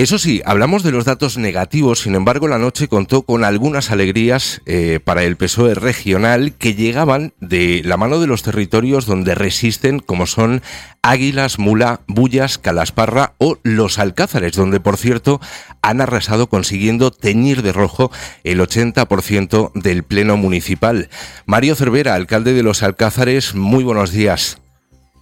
Eso sí, hablamos de los datos negativos, sin embargo la noche contó con algunas alegrías eh, para el PSOE regional que llegaban de la mano de los territorios donde resisten, como son Águilas, Mula, Bullas, Calasparra o Los Alcázares, donde por cierto han arrasado consiguiendo teñir de rojo el 80% del Pleno Municipal. Mario Cervera, alcalde de Los Alcázares, muy buenos días.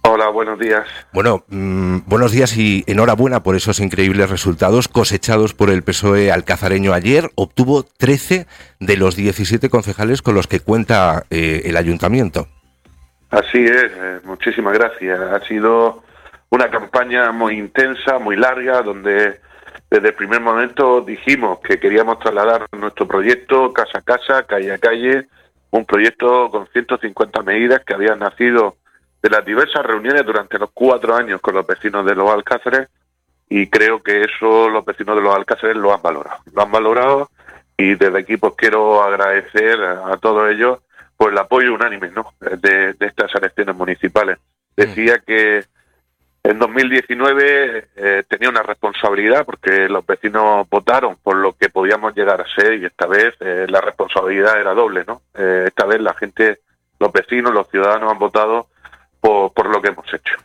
Hola, buenos días. Bueno, mm, buenos días y enhorabuena por esos increíbles resultados cosechados por el PSOE alcazareño ayer. Obtuvo 13 de los 17 concejales con los que cuenta eh, el ayuntamiento. Así es, eh, muchísimas gracias. Ha sido una campaña muy intensa, muy larga, donde desde el primer momento dijimos que queríamos trasladar nuestro proyecto casa a casa, calle a calle, un proyecto con 150 medidas que habían nacido de las diversas reuniones durante los cuatro años con los vecinos de los Alcáceres y creo que eso los vecinos de los Alcáceres lo han valorado. Lo han valorado y desde aquí pues quiero agradecer a todos ellos por el apoyo unánime ¿no? de, estas elecciones municipales. Decía que en 2019 eh, tenía una responsabilidad porque los vecinos votaron por lo que podíamos llegar a ser y esta vez eh, la responsabilidad era doble, ¿no? Eh, esta vez la gente, los vecinos, los ciudadanos han votado por, lo que hemos hecho.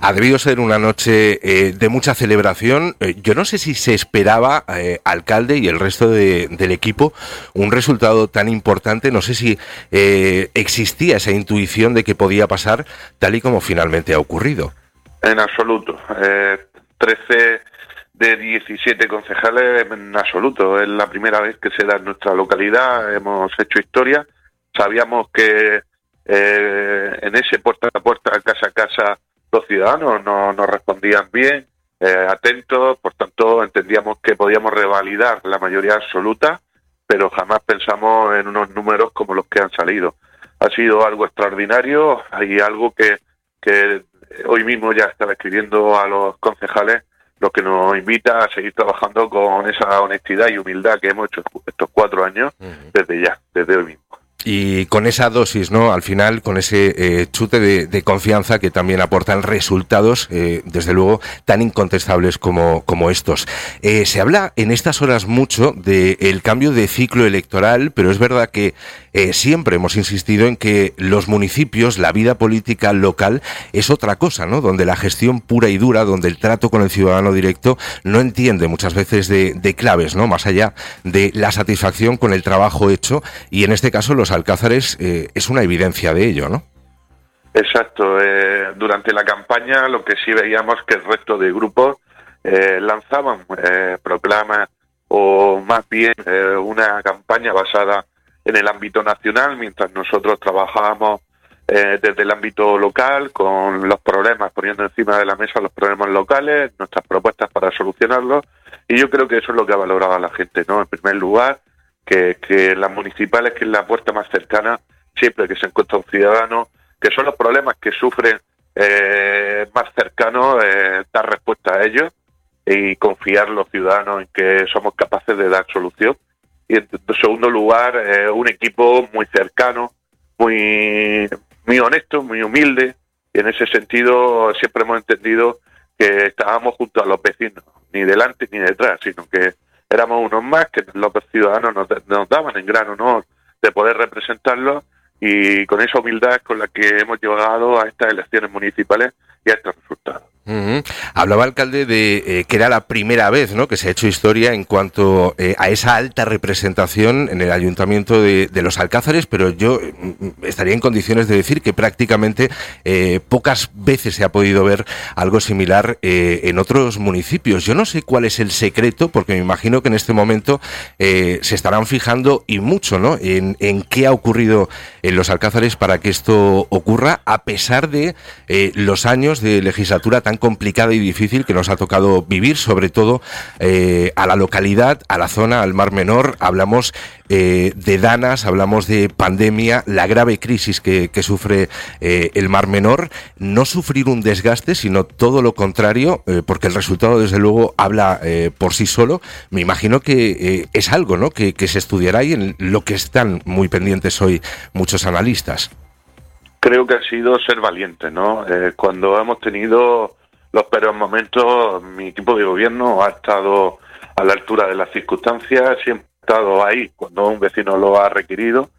Ha debido ser una noche eh, de mucha celebración. Eh, yo no sé si se esperaba, eh, alcalde y el resto del equipo, un resultado tan importante. No sé si existía esa intuición de que podía pasar tal y como finalmente ha ocurrido. En absoluto. 13 de 17 concejales en absoluto. Es la primera vez que se da en nuestra localidad. Hemos hecho historia. Sabíamos que eh, en ese puerta a puerta, casa a casa, los ciudadanos no nos respondían bien, eh, atentos, por tanto entendíamos que podíamos revalidar la mayoría absoluta, pero jamás pensamos en unos números como los que han salido. Ha sido algo extraordinario y algo que, que hoy mismo ya estaba escribiendo a los concejales, lo que nos invita a seguir trabajando con esa honestidad y humildad que hemos hecho estos cuatro años desde ya, desde hoy mismo y con esa dosis, ¿no? Al final, con ese eh, chute de, confianza que también aportan resultados, eh, desde luego, tan incontestables como, estos. Eh, se habla en estas horas mucho del cambio de ciclo electoral, pero es verdad que siempre hemos insistido en que los municipios, la vida política local, es otra cosa, ¿no? Donde la gestión pura y dura, donde el trato con el ciudadano directo no entiende muchas veces de, claves, ¿no? Más allá de la satisfacción con el trabajo hecho y en este caso los Alcázares eh, es una evidencia de ello, ¿no? Exacto. Eh, durante la campaña lo que sí veíamos que el resto de grupos eh, lanzaban proclamas o más bien una campaña basada en el ámbito nacional, mientras nosotros trabajábamos desde el ámbito local con los problemas, poniendo encima de la mesa los problemas locales, nuestras propuestas para solucionarlos. Y yo creo que eso es lo que ha valorado la gente, ¿no? En primer lugar, que, las municipales, que es la puerta más cercana, siempre que se encuentra un ciudadano, que son los problemas que sufren eh, más cercanos, eh, dar respuesta a ellos y confiar los ciudadanos en que somos capaces de dar solución. Y en segundo lugar, eh, un equipo muy cercano, muy, muy honesto, muy humilde. Y en ese sentido siempre hemos entendido que estábamos junto a los vecinos, ni delante ni detrás, sino que éramos unos más que los ciudadanos nos, nos daban en gran honor de poder representarlos y con esa humildad con la que hemos llegado a estas elecciones municipales y a estos resultados. Hablaba alcalde de eh, que era la primera vez ¿no? que se ha hecho historia en cuanto eh, a esa alta representación en el ayuntamiento de, los Alcázares, pero yo mm, estaría en condiciones de decir que prácticamente eh, pocas veces se ha podido ver algo similar en otros municipios. Yo no sé cuál es el secreto, porque me imagino que en este momento se estarán fijando y mucho ¿no? en, qué ha ocurrido en los Alcázares para que esto ocurra, a pesar de los años de legislatura tan complicada y difícil que nos ha tocado vivir, sobre todo eh, a la localidad, a la zona, al Mar Menor. Hablamos eh, de danas, hablamos de pandemia, la grave crisis que, sufre eh, el Mar Menor. No sufrir un desgaste, sino todo lo contrario, porque el resultado, desde luego, habla por sí solo. Me imagino que es algo ¿no? que, se estudiará y en lo que están muy pendientes hoy muchos analistas creo que ha sido ser valiente, ¿no? Cuando hemos tenido los peores momentos, mi equipo de gobierno ha estado a la altura de las circunstancias, siempre ha estado ahí cuando un vecino lo ha requerido.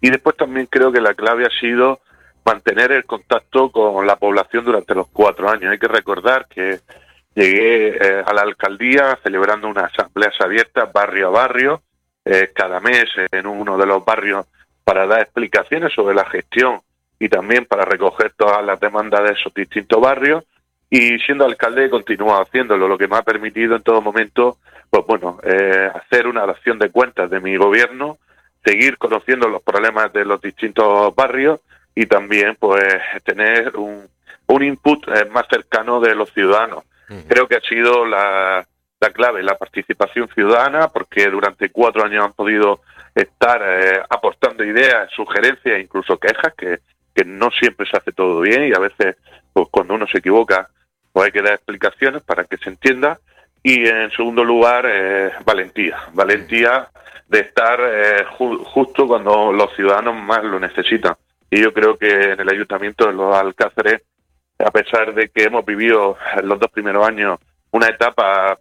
Y después también creo que la clave ha sido mantener el contacto con la población durante los cuatro años. Hay que recordar que llegué eh, a la alcaldía celebrando unas asambleas abiertas barrio a barrio, eh, cada mes en uno de los barrios para dar explicaciones sobre la gestión y también para recoger todas las demandas de esos distintos barrios. Y siendo alcalde he continuado haciéndolo, lo que me ha permitido en todo momento, pues bueno, eh, hacer una acción de cuentas de mi gobierno, seguir conociendo los problemas de los distintos barrios y también pues tener un, un input eh, más cercano de los ciudadanos. Creo que ha sido la, la clave, la participación ciudadana, porque durante cuatro años han podido estar eh, aportando ideas, sugerencias, incluso quejas, que que no siempre se hace todo bien y a veces pues cuando uno se equivoca pues hay que dar explicaciones para que se entienda. Y en segundo lugar eh, valentía. Valentía de estar eh, justo cuando los ciudadanos más lo necesitan. Y yo creo que en el ayuntamiento de los Alcáceres a pesar de que hemos vivido en los dos primeros años una etapa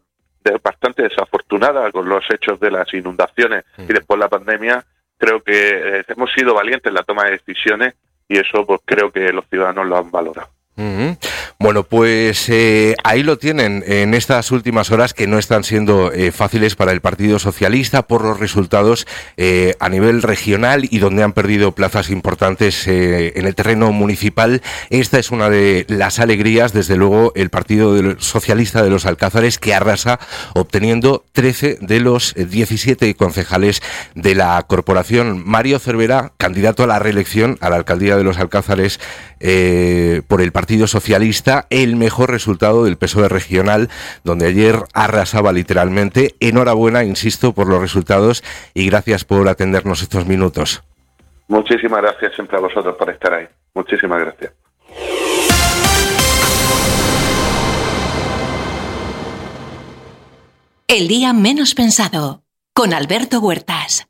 bastante desafortunada con los hechos de las inundaciones y después la pandemia creo que eh, hemos sido valientes en la toma de decisiones y eso pues creo que los ciudadanos lo han valorado. Bueno, pues eh, ahí lo tienen en estas últimas horas que no están siendo eh, fáciles para el Partido Socialista por los resultados eh, a nivel regional y donde han perdido plazas importantes en el terreno municipal. Esta es una de las alegrías, desde luego, el Partido Socialista de los Alcázares que arrasa obteniendo 13 de los 17 concejales de la corporación. Mario Cervera, candidato a la reelección a la alcaldía de los Alcázares por el Partido Socialista el mejor resultado del PSOE regional, donde ayer arrasaba literalmente. Enhorabuena, insisto, por los resultados y gracias por atendernos estos minutos. Muchísimas gracias siempre a vosotros por estar ahí. Muchísimas gracias. El día menos pensado con Alberto Huertas.